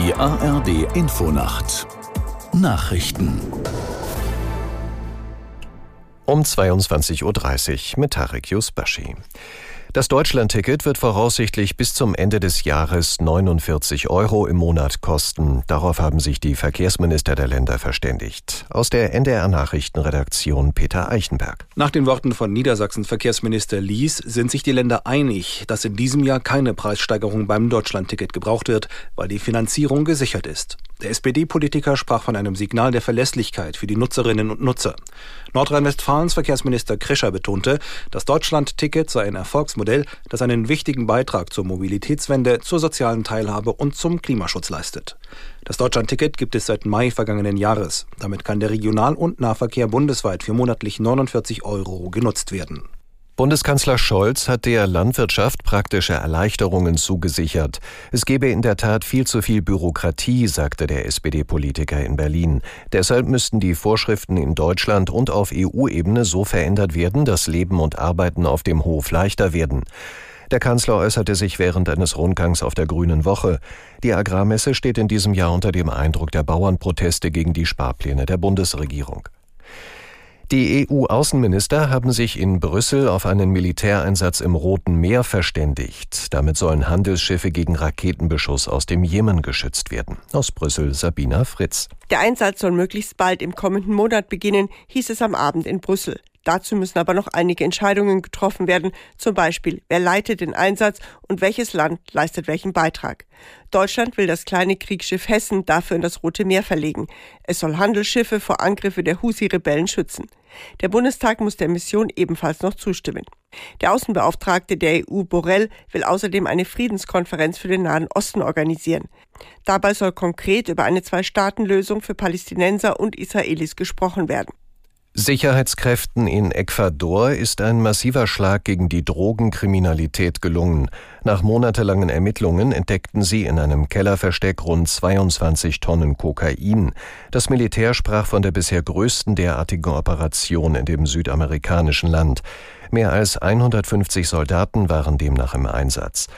Die ARD Infonacht Nachrichten um 22.30 Uhr mit Tarek Yusbashi. Das Deutschlandticket wird voraussichtlich bis zum Ende des Jahres 49 Euro im Monat kosten. Darauf haben sich die Verkehrsminister der Länder verständigt. Aus der NDR Nachrichtenredaktion Peter Eichenberg. Nach den Worten von Niedersachsens Verkehrsminister Lies sind sich die Länder einig, dass in diesem Jahr keine Preissteigerung beim Deutschlandticket gebraucht wird, weil die Finanzierung gesichert ist. Der SPD-Politiker sprach von einem Signal der Verlässlichkeit für die Nutzerinnen und Nutzer. Nordrhein-Westfalens Verkehrsminister Krischer betonte, das Deutschland-Ticket sei ein Erfolgsmodell, das einen wichtigen Beitrag zur Mobilitätswende, zur sozialen Teilhabe und zum Klimaschutz leistet. Das Deutschland-Ticket gibt es seit Mai vergangenen Jahres. Damit kann der Regional- und Nahverkehr bundesweit für monatlich 49 Euro genutzt werden. Bundeskanzler Scholz hat der Landwirtschaft praktische Erleichterungen zugesichert. Es gebe in der Tat viel zu viel Bürokratie, sagte der SPD-Politiker in Berlin. Deshalb müssten die Vorschriften in Deutschland und auf EU-Ebene so verändert werden, dass Leben und Arbeiten auf dem Hof leichter werden. Der Kanzler äußerte sich während eines Rundgangs auf der Grünen Woche. Die Agrarmesse steht in diesem Jahr unter dem Eindruck der Bauernproteste gegen die Sparpläne der Bundesregierung. Die EU-Außenminister haben sich in Brüssel auf einen Militäreinsatz im Roten Meer verständigt. Damit sollen Handelsschiffe gegen Raketenbeschuss aus dem Jemen geschützt werden. Aus Brüssel Sabina Fritz. Der Einsatz soll möglichst bald im kommenden Monat beginnen, hieß es am Abend in Brüssel. Dazu müssen aber noch einige Entscheidungen getroffen werden, zum Beispiel wer leitet den Einsatz und welches Land leistet welchen Beitrag. Deutschland will das kleine Kriegsschiff Hessen dafür in das Rote Meer verlegen. Es soll Handelsschiffe vor Angriffe der Husi-Rebellen schützen. Der Bundestag muss der Mission ebenfalls noch zustimmen. Der Außenbeauftragte der EU Borrell will außerdem eine Friedenskonferenz für den Nahen Osten organisieren. Dabei soll konkret über eine Zwei-Staaten-Lösung für Palästinenser und Israelis gesprochen werden. Sicherheitskräften in Ecuador ist ein massiver Schlag gegen die Drogenkriminalität gelungen. Nach monatelangen Ermittlungen entdeckten sie in einem Kellerversteck rund 22 Tonnen Kokain. Das Militär sprach von der bisher größten derartigen Operation in dem südamerikanischen Land. Mehr als 150 Soldaten waren demnach im Einsatz.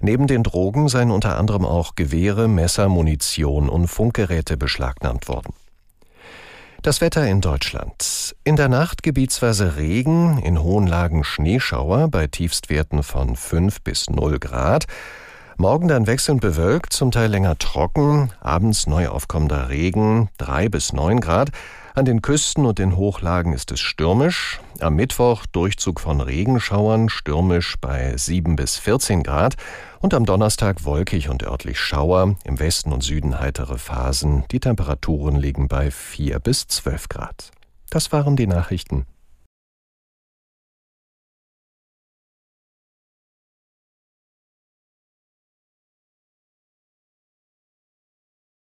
Neben den Drogen seien unter anderem auch Gewehre, Messer, Munition und Funkgeräte beschlagnahmt worden. Das Wetter in Deutschland. In der Nacht gebietsweise Regen, in hohen Lagen Schneeschauer bei Tiefstwerten von 5 bis 0 Grad. Morgen dann wechselnd bewölkt, zum Teil länger trocken, abends neu aufkommender Regen, 3 bis 9 Grad. An den Küsten und in Hochlagen ist es stürmisch. Am Mittwoch Durchzug von Regenschauern, stürmisch bei 7 bis 14 Grad. Und am Donnerstag wolkig und örtlich Schauer, im Westen und Süden heitere Phasen. Die Temperaturen liegen bei 4 bis 12 Grad. Das waren die Nachrichten.